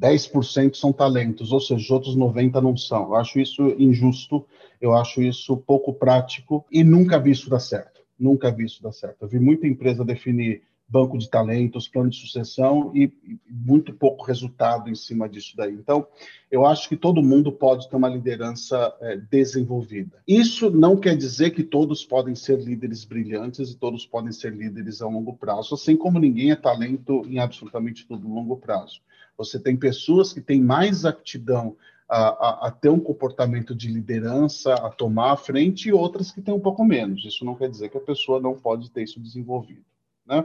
10% são talentos, ou seja, os outros 90% não são. Eu acho isso injusto, eu acho isso pouco prático e nunca vi isso dar certo. Nunca vi isso dar certo. Eu vi muita empresa definir banco de talentos, plano de sucessão e, muito pouco resultado em cima disso daí. Então, eu acho que todo mundo pode ter uma liderança é, desenvolvida. Isso não quer dizer que todos podem ser líderes brilhantes e todos podem ser líderes a longo prazo, assim como ninguém é talento em absolutamente todo longo prazo. Você tem pessoas que têm mais aptidão a, a, a, ter um comportamento de liderança, a tomar a frente, e outras que têm um pouco menos. Isso não quer dizer que a pessoa não pode ter isso desenvolvido. Né?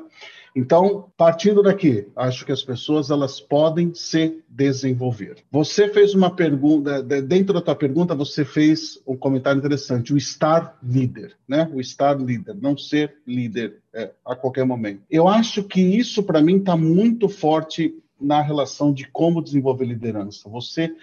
Então, partindo daqui, acho que as pessoas elas podem se desenvolver. Você fez uma pergunta, dentro da tua pergunta, você fez um comentário interessante, o estar líder, né? O estar líder, não ser líder é, a qualquer momento. Eu acho que isso, para mim, está muito forte na relação de como desenvolver liderança. Você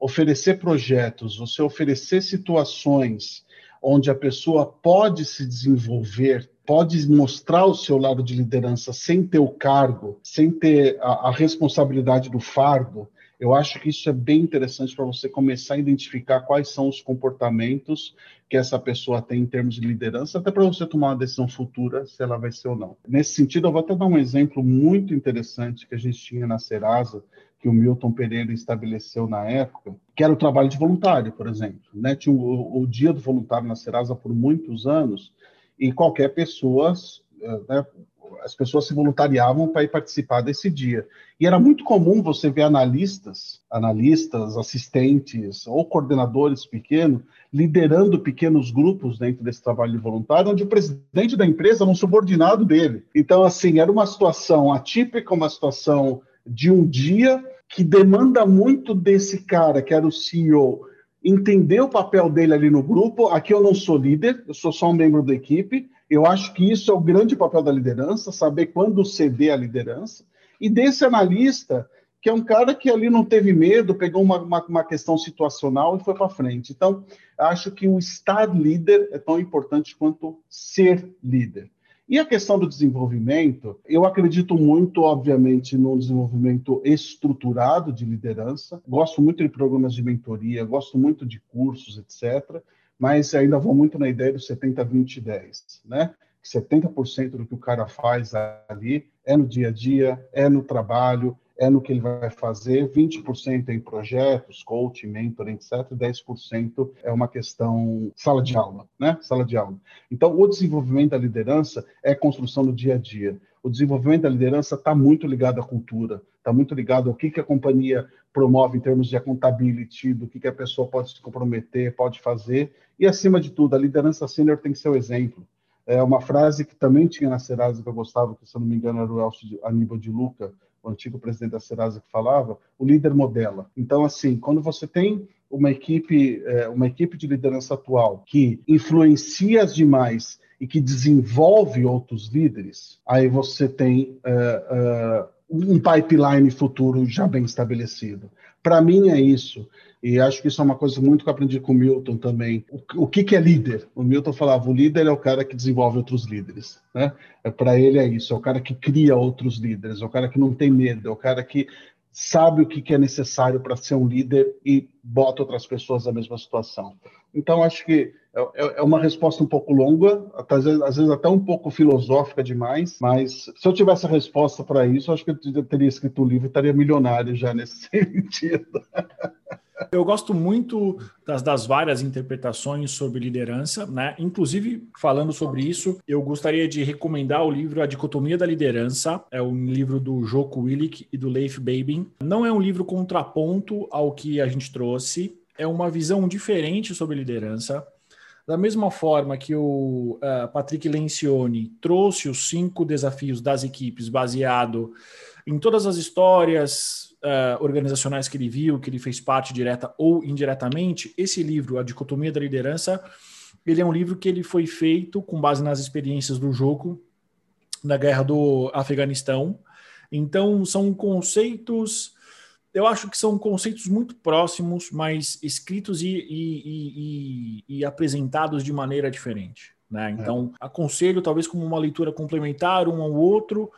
oferecer projetos, você oferecer situações onde a pessoa pode se desenvolver pode mostrar o seu lado de liderança sem ter o cargo, sem ter a, a responsabilidade do fardo, eu acho que isso é bem interessante para você começar a identificar quais são os comportamentos que essa pessoa tem em termos de liderança, até para você tomar uma decisão futura se ela vai ser ou não. Nesse sentido, eu vou até dar um exemplo muito interessante que a gente tinha na Serasa, que o Milton Pereira estabeleceu na época, que era o trabalho de voluntário, por exemplo. Né? Tinha o, o dia do voluntário na Serasa por muitos anos, e qualquer pessoa, eh, né, as pessoas se voluntariavam para ir participar desse dia. E era muito comum você ver analistas, analistas, assistentes ou coordenadores pequenos liderando pequenos grupos dentro desse trabalho de voluntário, onde o presidente da empresa era um subordinado dele. Então, assim, era uma situação atípica, uma situação de um dia que demanda muito desse cara, que era o CEO, entender o papel dele ali no grupo. Aqui eu não sou líder, eu sou só um membro da equipe. Eu acho que isso é o grande papel da liderança, saber quando ceder a liderança. E desse analista, que é um cara que ali não teve medo, pegou uma, uma, uma questão situacional e foi para frente. Então, acho que o estar líder é tão importante quanto ser líder. E a questão do desenvolvimento, eu acredito muito, obviamente, no desenvolvimento estruturado de liderança. Gosto muito de programas de mentoria, gosto muito de cursos, etc. Mas ainda vou muito na ideia do 70, 20, 10, né? 70% do que o cara faz ali é no dia a dia, é no trabalho, é no que ele vai fazer, 20% é em projetos, coaching, mentor, etc., 10% é uma questão sala de aula, né? Sala de aula. Então, o desenvolvimento da liderança é construção do dia a dia. O desenvolvimento da liderança está muito ligado à cultura, está muito ligado ao que, que a companhia promove em termos de accountability, do que, que a pessoa pode se comprometer, pode fazer, e, acima de tudo, a liderança sênior tem que ser o exemplo. É uma frase que também tinha na Serasa que eu gostava, que se eu não me engano era o Elcio Aníbal de Luca, o antigo presidente da Serasa que falava, o líder modela. Então, assim, quando você tem uma equipe, é, uma equipe de liderança atual que influencia as demais e que desenvolve outros líderes, aí você tem uh, uh, um pipeline futuro já bem estabelecido. Para mim é isso. E acho que isso é uma coisa muito que eu aprendi com o Milton também. O, o que, que, é líder? O Milton falava: o líder é o cara que desenvolve outros líderes. Né? É, Para ele é isso: é o cara que cria outros líderes, é o cara que não tem medo, é o cara que sabe o que, que é necessário para ser um líder e bota outras pessoas na mesma situação. Então, acho que é, é, é uma resposta um pouco longa, às vezes, às vezes, até um pouco filosófica demais, mas se eu tivesse a resposta para isso, acho que eu teria escrito o livro e estaria milionário já nesse sentido. Eu gosto muito das, das, várias interpretações sobre liderança, né? Inclusive, falando sobre isso, eu gostaria de recomendar o livro A Dicotomia da Liderança. É um livro do Joko Willig e do Leif Babin. Não é um livro contraponto ao que a gente trouxe, é uma visão diferente sobre liderança. Da mesma forma que o uh, Patrick Lencioni trouxe os cinco desafios das equipes baseado em todas as histórias, uh, organizacionais que ele viu, que ele fez parte direta ou indiretamente, esse livro, A Dicotomia da Liderança, ele é um livro que ele foi feito com base nas experiências do jogo na guerra do Afeganistão. Então, são conceitos, eu acho que são conceitos muito próximos, mas escritos e, e, e, e apresentados de maneira diferente. Né? Então, é. aconselho talvez como uma leitura complementar um ao outro,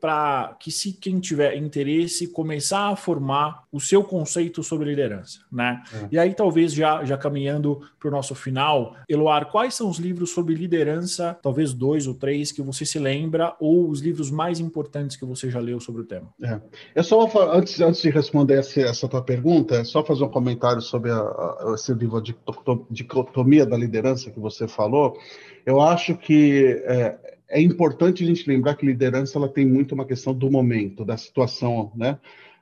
para que se quem tiver interesse começar a formar o seu conceito sobre liderança, né? É. E aí talvez já já caminhando para o nosso final, Eloar, quais são os livros sobre liderança, talvez dois ou três que você se lembra ou os livros mais importantes que você já leu sobre o tema? É. Eu só antes antes de responder essa, essa tua pergunta, é só fazer um comentário sobre a, a, esse livro de dicotomia da liderança que você falou. Eu acho que é, é importante a gente lembrar que liderança ela tem muito uma questão do momento, da situação, né?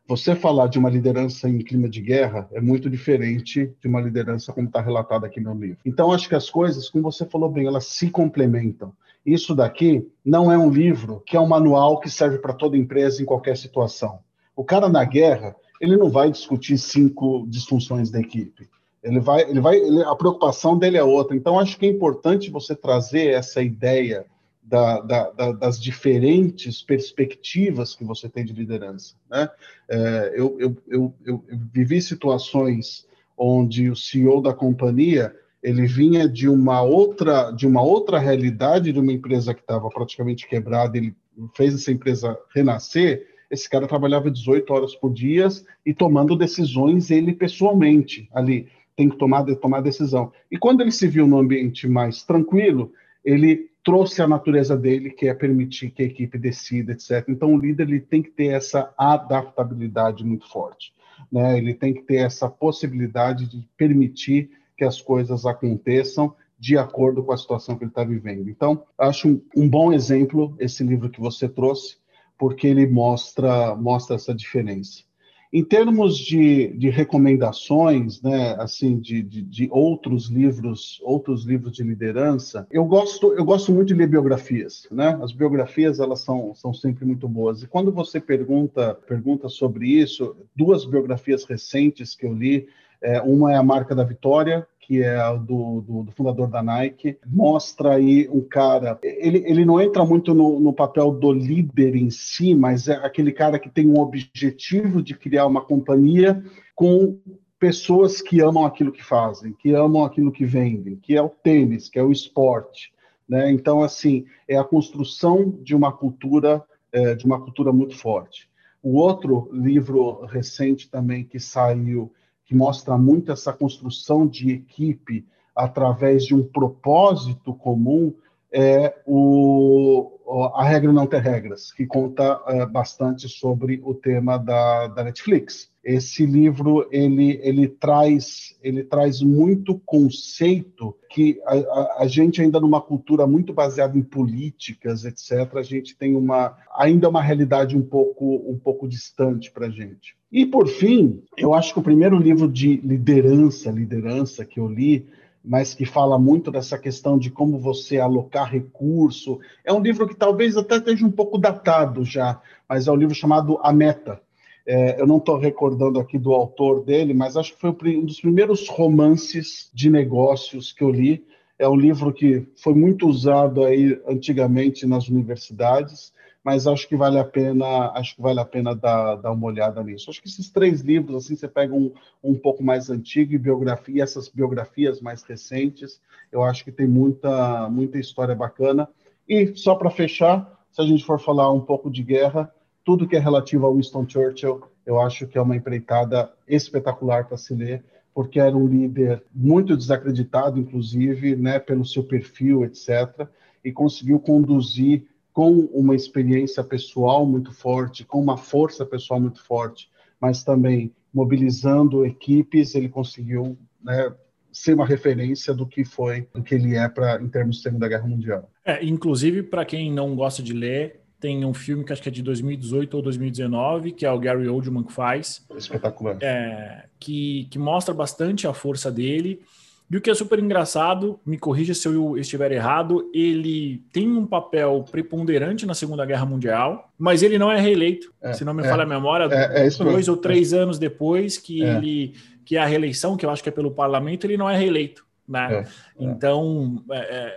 Você falar de uma liderança em clima de guerra é muito diferente de uma liderança como está relatado aqui no livro. Então, acho que as coisas, como você falou bem, elas se complementam. Isso daqui não é um livro que é um manual que serve para toda empresa em qualquer situação. O cara na guerra, ele não vai discutir cinco disfunções da equipe. Ele vai, ele vai, ele, a preocupação dele é outra. Então, acho que é importante você trazer essa ideia da, da, da, das diferentes perspectivas que você tem de liderança. Né? É, eu, eu, eu, eu, vivi situações onde o CEO da companhia ele vinha de uma outra de uma outra realidade de uma empresa que estava praticamente quebrada, ele fez essa empresa renascer. Esse cara trabalhava 18 horas por dia e tomando decisões ele pessoalmente ali tem que tomar tomar decisão. E quando ele se viu num ambiente mais tranquilo, ele trouxe a natureza dele, que é permitir que a equipe decida, etc. Então, o líder ele tem que ter essa adaptabilidade muito forte. Né? Ele tem que ter essa possibilidade de permitir que as coisas aconteçam de acordo com a situação que ele está vivendo. Então, acho um, um bom exemplo esse livro que você trouxe, porque ele mostra, mostra essa diferença. Em termos de, de recomendações, né, assim, de, de, de, outros livros, outros livros de liderança, eu gosto, eu gosto muito de ler biografias, né? As biografias elas são, são sempre muito boas. E quando você pergunta pergunta sobre isso, duas biografias recentes que eu li, é, uma é a Marca da Vitória, que é do, do, do, fundador da Nike, mostra aí um cara. Ele, ele não entra muito no, no, papel do líder em si, mas é aquele cara que tem um objetivo de criar uma companhia com pessoas que amam aquilo que fazem, que amam aquilo que vendem, que é o tênis, que é o esporte. Né? Então, assim, é a construção de uma cultura, é, de uma cultura muito forte. O outro livro recente também que saiu que mostra muito essa construção de equipe através de um propósito comum, é o, a regra não ter regras, que conta é, bastante sobre o tema da, da Netflix. Esse livro ele, ele traz ele traz muito conceito que a, a, a, gente ainda numa cultura muito baseada em políticas etc a gente tem uma ainda uma realidade um pouco um pouco distante para a gente e por fim, eu acho que o primeiro livro de liderança, liderança que eu li, mas que fala muito dessa questão de como você alocar recurso, é um livro que talvez até esteja um pouco datado já, mas é um livro chamado A Meta. É, eu não estou recordando aqui do autor dele, mas acho que foi um dos primeiros romances de negócios que eu li. É um livro que foi muito usado aí antigamente nas universidades mas acho que vale a pena, acho que vale a pena dar, dar uma olhada nisso. Acho que esses três livros, assim, você pega um, um pouco mais antigo e biografia, essas biografias mais recentes, eu acho que tem muita, muita história bacana. E só para fechar, se a gente for falar um pouco de guerra, tudo que é relativo ao Winston Churchill, eu acho que é uma empreitada espetacular para se ler, porque era um líder muito desacreditado, inclusive, né, pelo seu perfil, etc., e conseguiu conduzir com uma experiência pessoal muito forte, com uma força pessoal muito forte, mas também mobilizando equipes, ele conseguiu né, ser uma referência do que foi, do que ele é para em termos de Segunda Guerra Mundial. É, inclusive para quem não gosta de ler, tem um filme que acho que é de 2018 ou 2019, que é o Gary Oldman que faz. Espetacular. É, que, que mostra bastante a força dele e o que é super engraçado, me corrija se eu estiver errado, ele tem um papel preponderante na Segunda Guerra Mundial, mas ele não é reeleito, é, se não me é, falha a memória, é, é dois ou três anos depois que é. ele que é a reeleição, que eu acho que é pelo parlamento, ele não é reeleito. Né? É, então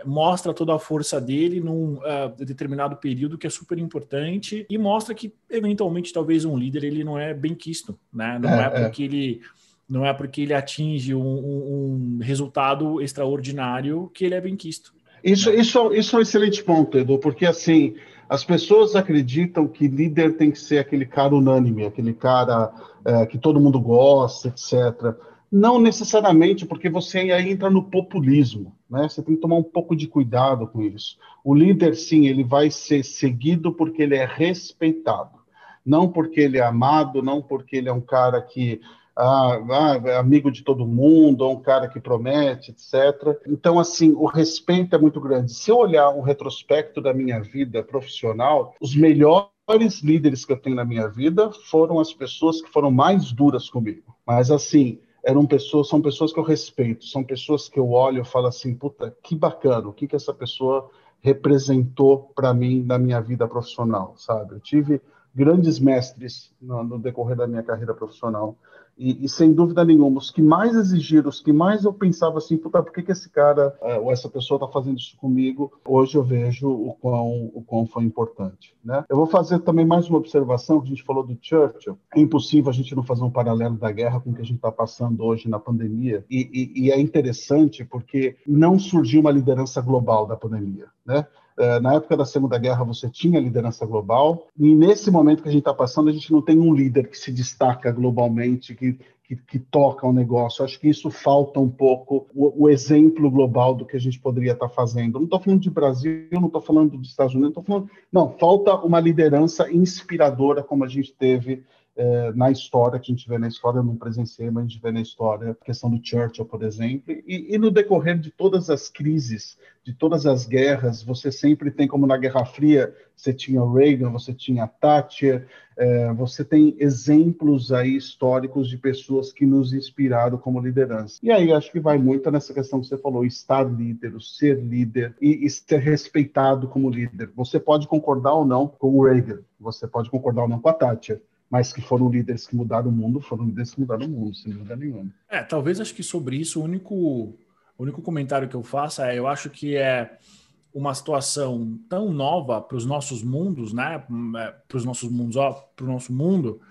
mostra toda a força dele num uh, determinado período que é super importante e mostra que eventualmente talvez um líder ele não é bem quisto, né? Não é, porque ele não é porque ele atinge um, um, resultado extraordinário que ele é bem quisto. Isso, isso, isso é um excelente ponto, Edu, porque assim as pessoas acreditam que líder tem que ser aquele cara unânime, aquele cara é, que todo mundo gosta, etc. Não necessariamente, porque você aí entra no populismo, né? Você tem que tomar um pouco de cuidado com isso. O líder, sim, ele vai ser seguido porque ele é respeitado, não porque ele é amado, não porque ele é um cara que ah, ah, amigo de todo mundo, ou um cara que promete, etc. Então, assim, o respeito é muito grande. Se eu olhar um retrospecto da minha vida profissional, os melhores líderes que eu tenho na minha vida foram as pessoas que foram mais duras comigo. Mas, assim, eram pessoas, são pessoas que eu respeito, são pessoas que eu olho e falo assim, puta, que bacana, o que que essa pessoa representou para mim na minha vida profissional, sabe? Eu tive grandes mestres no, no decorrer da minha carreira profissional e, e, sem dúvida nenhuma, os que mais exigiram, os que mais eu pensava assim, puta, por que, que esse cara eh, ou essa pessoa está fazendo isso comigo? Hoje eu vejo o quão, o quão foi importante. Né? Eu vou fazer também mais uma observação, que a gente falou do Churchill. É impossível a gente não fazer um paralelo da guerra com o que a gente está passando hoje na pandemia. E, e, e é interessante porque não surgiu uma liderança global da pandemia. Né? É, na época da Segunda Guerra você tinha liderança global, e nesse momento que a gente está passando, a gente não tem um líder que se destaca globalmente, que, que, que toca o um negócio. Acho que isso falta um pouco o, o, exemplo global do que a gente poderia estar tá fazendo. Não estou falando de Brasil, não estou falando dos Estados Unidos, não estou falando. Não, falta uma liderança inspiradora como a gente teve é, na história, que a gente vê na história, eu não presenciei, mas a gente vê na história, a questão do Churchill, por exemplo, e, e, no decorrer de todas as crises, de todas as guerras, você sempre tem, como na Guerra Fria, você tinha Reagan, você tinha Thatcher, é, você tem exemplos aí históricos de pessoas que nos inspiraram como liderança. E aí acho que vai muito nessa questão que você falou, estar líder, o ser líder e, e ser respeitado como líder. Você pode concordar ou não com o Reagan, você pode concordar ou não com a Thatcher, mas que foram líderes que mudaram o mundo, foram líderes que mudaram o mundo, sem dúvida nenhuma. É, talvez acho que sobre isso o único, o único comentário que eu faço é, eu acho que é uma situação tão nova para os nossos mundos, né? É, para os nossos mundos, ó, para o nosso mundo,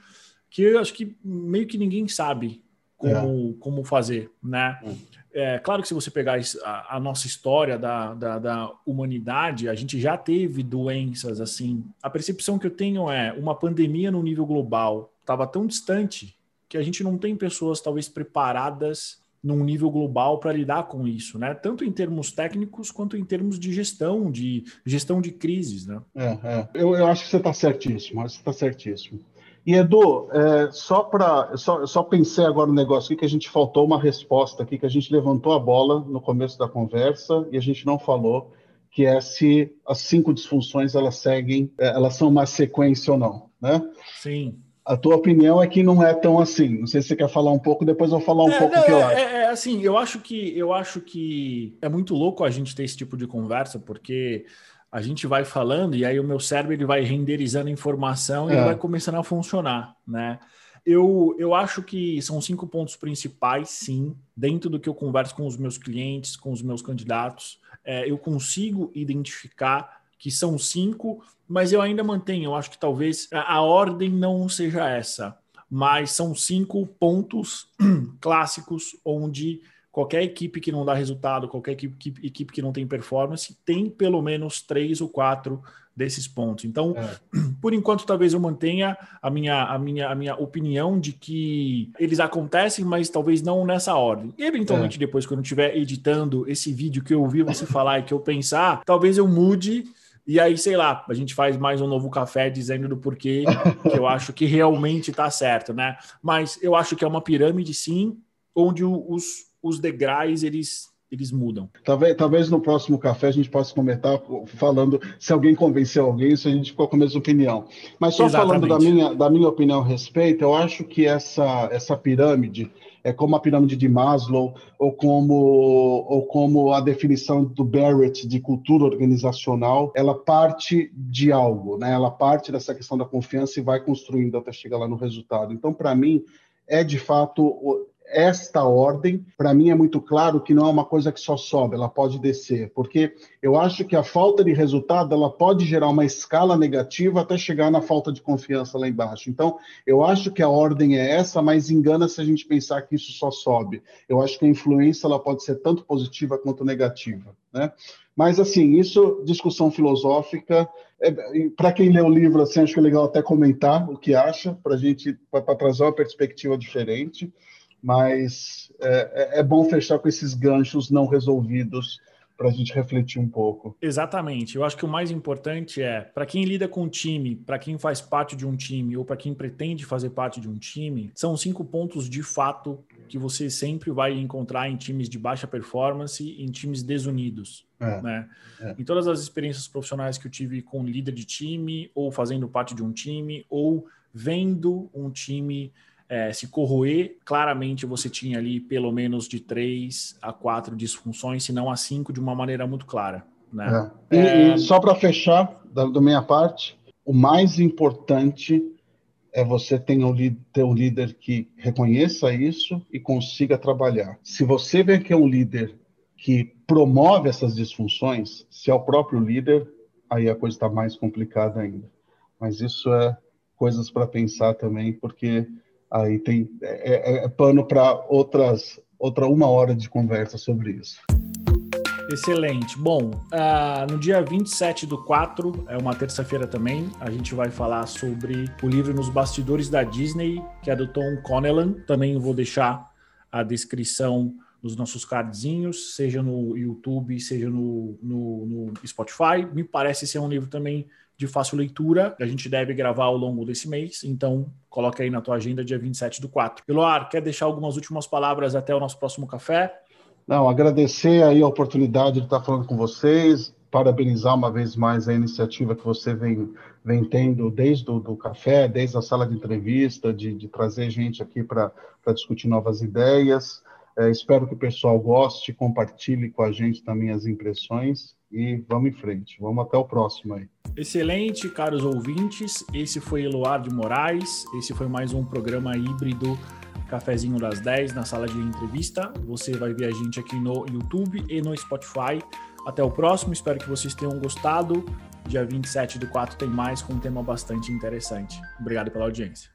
que eu acho que meio que ninguém sabe como, é. como fazer, né? É. é. claro que se você pegar a, a nossa história da, da, da, humanidade, a gente já teve doenças assim. A percepção que eu tenho é uma pandemia no nível global estava tão distante que a gente não tem pessoas talvez preparadas num nível global para lidar com isso, né? Tanto em termos técnicos quanto em termos de gestão, de gestão de crises, né? É, é. Eu, eu acho que você está certíssimo, você está certíssimo. E Edu, é, só para só, só pensei agora no negócio aqui que a gente faltou uma resposta aqui, que a gente levantou a bola no começo da conversa e a gente não falou, que é se as cinco disfunções elas seguem, é, elas são uma sequência ou não, né? Sim. A tua opinião é que não é tão assim. Não sei se você quer falar um pouco, depois eu vou falar um é, pouco o que eu é, acho. É, é, assim, eu acho que eu acho que é muito louco a gente ter esse tipo de conversa, porque a gente vai falando e aí o meu cérebro ele vai renderizando informação e é. vai começando a funcionar, né? Eu, eu acho que são cinco pontos principais, sim, dentro do que eu converso com os meus clientes, com os meus candidatos. É, eu consigo identificar que são cinco, mas eu ainda mantenho. Eu acho que talvez a, a ordem não seja essa, mas são cinco pontos clássicos onde qualquer equipe que não dá resultado, qualquer equipe, equipe que não tem performance, tem pelo menos três ou quatro desses pontos. Então, é. por enquanto, talvez eu mantenha a minha, a, minha, a minha opinião de que eles acontecem, mas talvez não nessa ordem. E, eventualmente, é. depois, quando eu estiver editando esse vídeo que eu ouvi você falar e que eu pensar, talvez eu mude. E aí, sei lá, a gente faz mais um novo café dizendo do porquê que eu acho que realmente está certo, né? Mas eu acho que é uma pirâmide, sim, onde os, os degraus eles eles mudam. Talvez, talvez no próximo café a gente possa comentar falando se alguém convenceu alguém, se a gente ficou com a mesma opinião. Mas só Exatamente. falando da minha, da minha opinião a respeito, eu acho que essa, essa pirâmide é como a pirâmide de Maslow ou como, ou como a definição do Barrett de cultura organizacional, ela parte de algo, né? ela parte dessa questão da confiança e vai construindo até chegar lá no resultado. Então, para mim, é de fato esta ordem, para mim é muito claro que não é uma coisa que só sobe, ela pode descer, porque eu acho que a falta de resultado ela pode gerar uma escala negativa até chegar na falta de confiança lá embaixo. Então, eu acho que a ordem é essa, mas engana se a gente pensar que isso só sobe. Eu acho que a influência ela pode ser tanto positiva quanto negativa, né? Mas assim, isso discussão filosófica. É, para quem lê o livro, assim, acho que é legal até comentar o que acha, para a gente para trazer uma perspectiva diferente mas é, é, é bom fechar com esses ganchos não resolvidos para a gente refletir um pouco. Exatamente. Eu acho que o mais importante é, para quem lida com um time, para quem faz parte de um time ou para quem pretende fazer parte de um time, são cinco pontos de fato que você sempre vai encontrar em times de baixa performance e em times desunidos. É, né? É. Em todas as experiências profissionais que eu tive com líder de time, ou fazendo parte de um time, ou vendo um time é, se corroer, claramente você tinha ali pelo menos de três a quatro disfunções, se não a cinco, de uma maneira muito clara. Né? É. E, é... e, só para fechar, da, da, minha parte, o mais importante é você ter um, ter um líder que reconheça isso e consiga trabalhar. Se você vê que é um líder que promove essas disfunções, se é o próprio líder, aí a coisa está mais complicada ainda. Mas isso é coisas para pensar também, porque aí tem é, é, é pano para outras outra uma hora de conversa sobre isso. Excelente. Bom, uh, no dia 27 do 4, é uma terça-feira também, a gente vai falar sobre o livro Nos Bastidores da Disney, que é do Tom Connellan. Também vou deixar a descrição nos nossos cardzinhos, seja no YouTube, seja no, no, no Spotify. Me parece ser um livro também de fácil leitura, a gente deve gravar ao longo desse mês, então coloque aí na tua agenda dia 27 do 4. Eloar, quer deixar algumas últimas palavras até o nosso próximo café? Não, agradecer aí a oportunidade de estar falando com vocês, parabenizar uma vez mais a iniciativa que você vem, vem tendo desde o do café, desde a sala de entrevista, de, de trazer gente aqui para discutir novas ideias. É, espero que o pessoal goste, compartilhe com a gente também as impressões e vamos em frente. Vamos até o próximo aí. Excelente, caros ouvintes. Esse foi Eloar de Moraes. Esse foi mais um programa híbrido Cafezinho das 10 na sala de entrevista. Você vai ver a gente aqui no YouTube e no Spotify. Até o próximo, espero que vocês tenham gostado. Dia 27 do 4 tem mais com um tema bastante interessante. Obrigado pela audiência.